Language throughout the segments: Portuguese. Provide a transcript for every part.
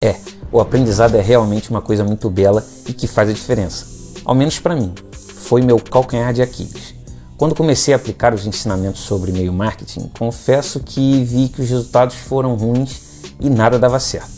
É, o aprendizado é realmente uma coisa muito bela e que faz a diferença. Ao menos para mim, foi meu calcanhar de Aquiles. Quando comecei a aplicar os ensinamentos sobre e-mail marketing, confesso que vi que os resultados foram ruins e nada dava certo.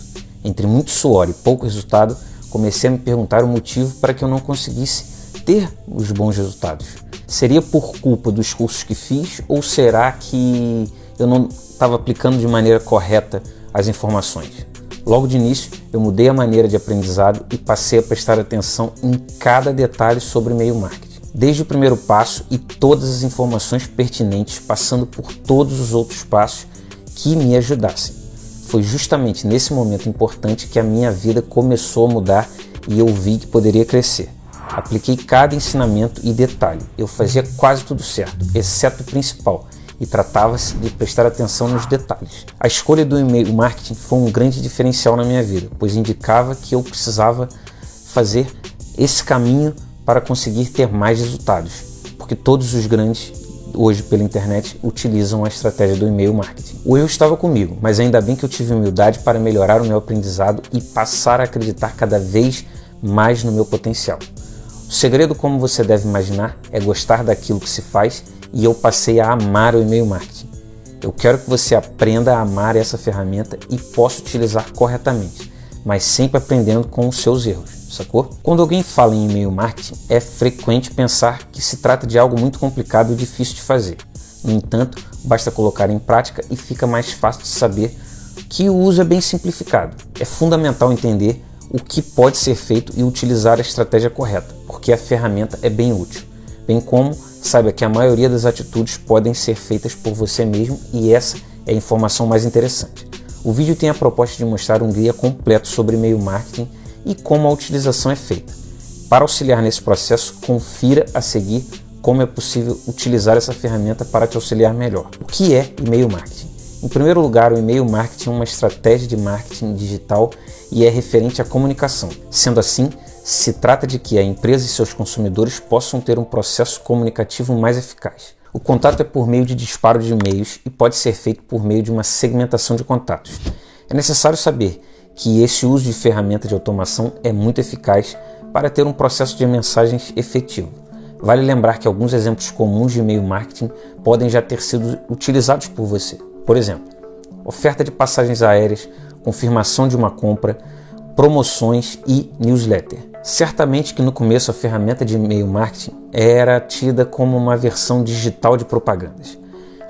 Entre muito suor e pouco resultado, comecei a me perguntar o motivo para que eu não conseguisse ter os bons resultados. Seria por culpa dos cursos que fiz ou será que eu não estava aplicando de maneira correta as informações? Logo de início, eu mudei a maneira de aprendizado e passei a prestar atenção em cada detalhe sobre e-mail marketing, desde o primeiro passo e todas as informações pertinentes, passando por todos os outros passos que me ajudassem. Foi justamente nesse momento importante que a minha vida começou a mudar e eu vi que poderia crescer. Apliquei cada ensinamento e detalhe. Eu fazia quase tudo certo, exceto o principal, e tratava-se de prestar atenção nos detalhes. A escolha do e-mail marketing foi um grande diferencial na minha vida, pois indicava que eu precisava fazer esse caminho para conseguir ter mais resultados, porque todos os grandes hoje pela internet utilizam a estratégia do e-mail marketing. O erro estava comigo, mas ainda bem que eu tive humildade para melhorar o meu aprendizado e passar a acreditar cada vez mais no meu potencial. O segredo, como você deve imaginar, é gostar daquilo que se faz e eu passei a amar o e-mail marketing. Eu quero que você aprenda a amar essa ferramenta e possa utilizar corretamente, mas sempre aprendendo com os seus erros, sacou? Quando alguém fala em e-mail marketing, é frequente pensar que se trata de algo muito complicado e difícil de fazer. No entanto, basta colocar em prática e fica mais fácil de saber que o uso é bem simplificado. É fundamental entender o que pode ser feito e utilizar a estratégia correta, porque a ferramenta é bem útil, bem como Saiba que a maioria das atitudes podem ser feitas por você mesmo e essa é a informação mais interessante. O vídeo tem a proposta de mostrar um guia completo sobre e-mail marketing e como a utilização é feita. Para auxiliar nesse processo, confira a seguir como é possível utilizar essa ferramenta para te auxiliar melhor. O que é e-mail marketing? Em primeiro lugar, o e-mail marketing é uma estratégia de marketing digital e é referente à comunicação. Sendo assim, se trata de que a empresa e seus consumidores possam ter um processo comunicativo mais eficaz. O contato é por meio de disparo de e-mails e pode ser feito por meio de uma segmentação de contatos. É necessário saber que esse uso de ferramenta de automação é muito eficaz para ter um processo de mensagens efetivo. Vale lembrar que alguns exemplos comuns de e-mail marketing podem já ter sido utilizados por você. Por exemplo, oferta de passagens aéreas, confirmação de uma compra, promoções e newsletter. Certamente que no começo a ferramenta de e-mail marketing era tida como uma versão digital de propagandas.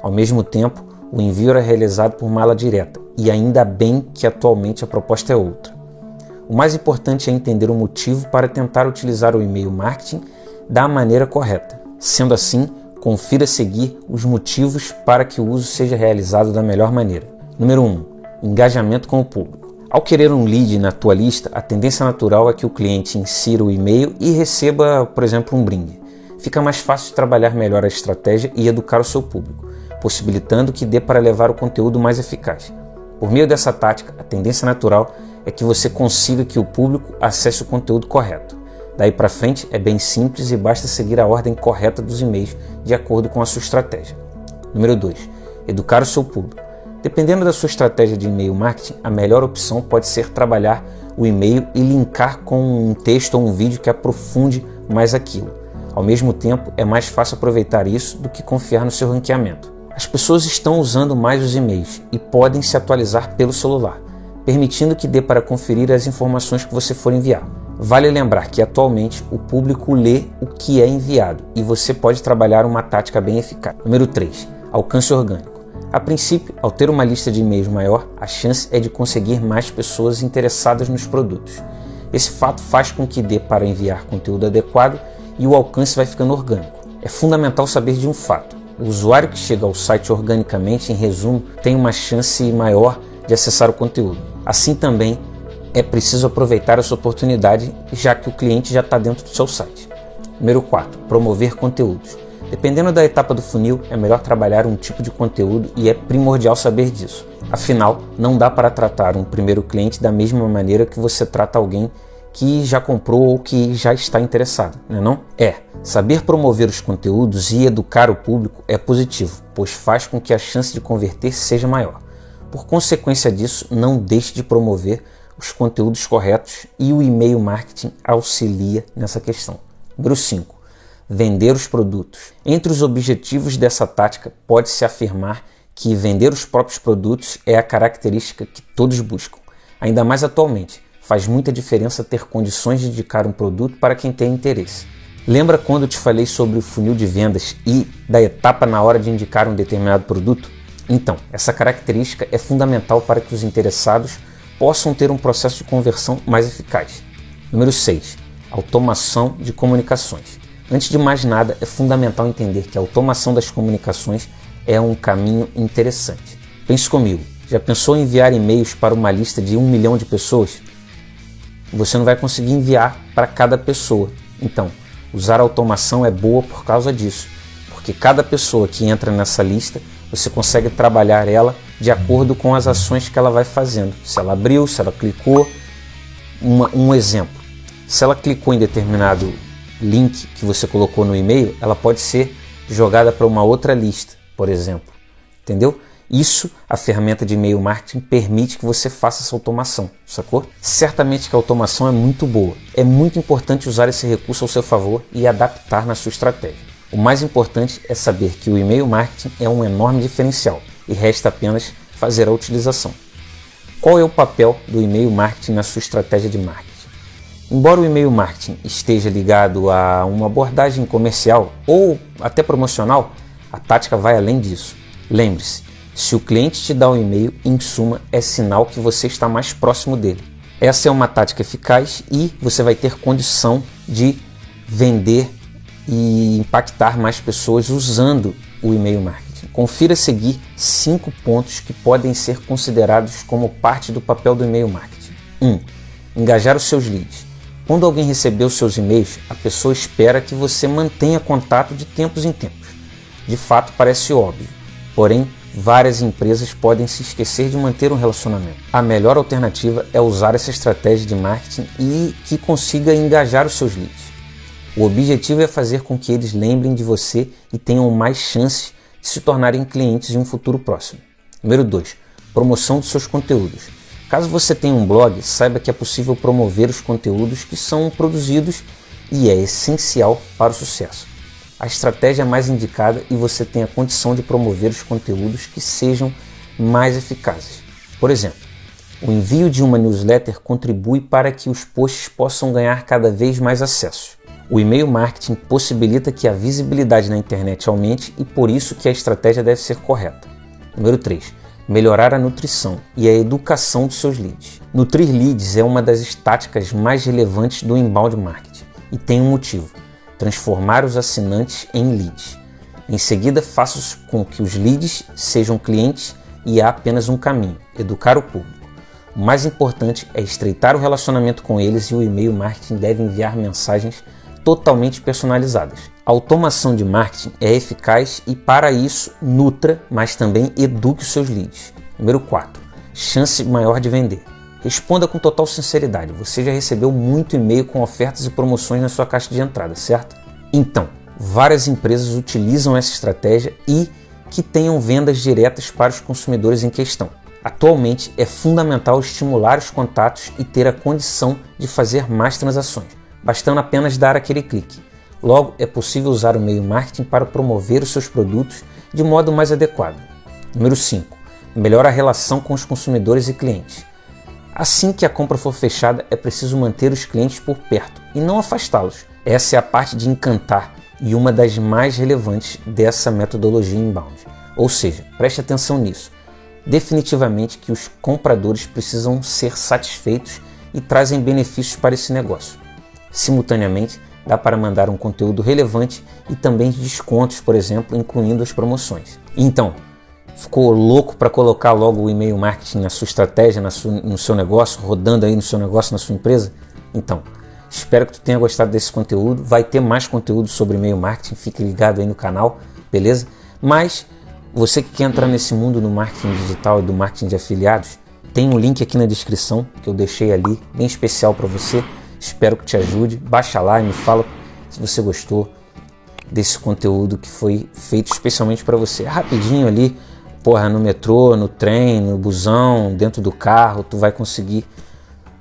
Ao mesmo tempo, o envio era realizado por mala direta, e ainda bem que atualmente a proposta é outra. O mais importante é entender o motivo para tentar utilizar o e-mail marketing da maneira correta. Sendo assim, confira a seguir os motivos para que o uso seja realizado da melhor maneira. Número 1. Um, engajamento com o público. Ao querer um lead na tua lista, a tendência natural é que o cliente insira o e-mail e receba, por exemplo, um brinde. Fica mais fácil trabalhar melhor a estratégia e educar o seu público, possibilitando que dê para levar o conteúdo mais eficaz. Por meio dessa tática, a tendência natural é que você consiga que o público acesse o conteúdo correto. Daí para frente é bem simples e basta seguir a ordem correta dos e-mails de acordo com a sua estratégia. Número 2. Educar o seu público. Dependendo da sua estratégia de e-mail marketing, a melhor opção pode ser trabalhar o e-mail e linkar com um texto ou um vídeo que aprofunde mais aquilo. Ao mesmo tempo, é mais fácil aproveitar isso do que confiar no seu ranqueamento. As pessoas estão usando mais os e-mails e podem se atualizar pelo celular, permitindo que dê para conferir as informações que você for enviar. Vale lembrar que atualmente o público lê o que é enviado e você pode trabalhar uma tática bem eficaz. Número 3. Alcance orgânico. A princípio, ao ter uma lista de e-mails maior, a chance é de conseguir mais pessoas interessadas nos produtos. Esse fato faz com que dê para enviar conteúdo adequado e o alcance vai ficando orgânico. É fundamental saber de um fato: o usuário que chega ao site organicamente, em resumo, tem uma chance maior de acessar o conteúdo. Assim também é preciso aproveitar essa oportunidade, já que o cliente já está dentro do seu site. Número 4. Promover conteúdos. Dependendo da etapa do funil, é melhor trabalhar um tipo de conteúdo e é primordial saber disso. Afinal, não dá para tratar um primeiro cliente da mesma maneira que você trata alguém que já comprou ou que já está interessado, não é não? É, saber promover os conteúdos e educar o público é positivo, pois faz com que a chance de converter seja maior. Por consequência disso, não deixe de promover os conteúdos corretos e o e-mail marketing auxilia nessa questão. Número 5. Vender os produtos. Entre os objetivos dessa tática, pode-se afirmar que vender os próprios produtos é a característica que todos buscam. Ainda mais atualmente, faz muita diferença ter condições de indicar um produto para quem tem interesse. Lembra quando te falei sobre o funil de vendas e da etapa na hora de indicar um determinado produto? Então, essa característica é fundamental para que os interessados possam ter um processo de conversão mais eficaz. Número 6. Automação de comunicações. Antes de mais nada, é fundamental entender que a automação das comunicações é um caminho interessante. Pense comigo, já pensou em enviar e-mails para uma lista de um milhão de pessoas? Você não vai conseguir enviar para cada pessoa. Então, usar automação é boa por causa disso, porque cada pessoa que entra nessa lista, você consegue trabalhar ela de acordo com as ações que ela vai fazendo. Se ela abriu, se ela clicou. Uma, um exemplo: se ela clicou em determinado link que você colocou no e-mail, ela pode ser jogada para uma outra lista, por exemplo. Entendeu? Isso a ferramenta de e-mail marketing permite que você faça essa automação, sacou? Certamente que a automação é muito boa. É muito importante usar esse recurso ao seu favor e adaptar na sua estratégia. O mais importante é saber que o e-mail marketing é um enorme diferencial e resta apenas fazer a utilização. Qual é o papel do e-mail marketing na sua estratégia de marketing? Embora o e-mail marketing esteja ligado a uma abordagem comercial ou até promocional, a tática vai além disso. Lembre-se, se o cliente te dá um e-mail, em suma, é sinal que você está mais próximo dele. Essa é uma tática eficaz e você vai ter condição de vender e impactar mais pessoas usando o e-mail marketing. Confira seguir cinco pontos que podem ser considerados como parte do papel do e-mail marketing. 1. Um, engajar os seus leads. Quando alguém recebeu seus e-mails, a pessoa espera que você mantenha contato de tempos em tempos. De fato, parece óbvio, porém, várias empresas podem se esquecer de manter um relacionamento. A melhor alternativa é usar essa estratégia de marketing e que consiga engajar os seus leads. O objetivo é fazer com que eles lembrem de você e tenham mais chances de se tornarem clientes em um futuro próximo. Número 2. Promoção dos seus conteúdos. Caso você tenha um blog, saiba que é possível promover os conteúdos que são produzidos e é essencial para o sucesso. A estratégia é mais indicada e você tem a condição de promover os conteúdos que sejam mais eficazes. Por exemplo, o envio de uma newsletter contribui para que os posts possam ganhar cada vez mais acesso. O e-mail marketing possibilita que a visibilidade na internet aumente e por isso que a estratégia deve ser correta. Número 3 melhorar a nutrição e a educação dos seus leads. Nutrir leads é uma das táticas mais relevantes do inbound marketing e tem um motivo: transformar os assinantes em leads. Em seguida, faça com que os leads sejam clientes e há apenas um caminho: educar o público. O mais importante é estreitar o relacionamento com eles e o e-mail marketing deve enviar mensagens totalmente personalizadas. A automação de marketing é eficaz e, para isso, nutra, mas também eduque os seus leads. Número 4. Chance maior de vender. Responda com total sinceridade. Você já recebeu muito e-mail com ofertas e promoções na sua caixa de entrada, certo? Então, várias empresas utilizam essa estratégia e que tenham vendas diretas para os consumidores em questão. Atualmente é fundamental estimular os contatos e ter a condição de fazer mais transações bastando apenas dar aquele clique. Logo, é possível usar o meio marketing para promover os seus produtos de modo mais adequado. Número 5. Melhora a relação com os consumidores e clientes. Assim que a compra for fechada, é preciso manter os clientes por perto e não afastá-los. Essa é a parte de encantar e uma das mais relevantes dessa metodologia inbound. Ou seja, preste atenção nisso. Definitivamente que os compradores precisam ser satisfeitos e trazem benefícios para esse negócio. Simultaneamente, dá para mandar um conteúdo relevante e também descontos, por exemplo, incluindo as promoções. Então, ficou louco para colocar logo o e-mail marketing na sua estratégia, na sua, no seu negócio, rodando aí no seu negócio, na sua empresa? Então, espero que tu tenha gostado desse conteúdo. Vai ter mais conteúdo sobre e-mail marketing, fique ligado aí no canal, beleza? Mas você que quer entrar nesse mundo do marketing digital e do marketing de afiliados, tem um link aqui na descrição que eu deixei ali, bem especial para você Espero que te ajude. Baixa lá e me fala se você gostou desse conteúdo que foi feito especialmente para você. Rapidinho ali, porra, no metrô, no trem, no busão, dentro do carro, tu vai conseguir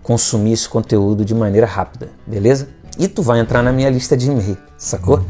consumir esse conteúdo de maneira rápida, beleza? E tu vai entrar na minha lista de e-mail, sacou?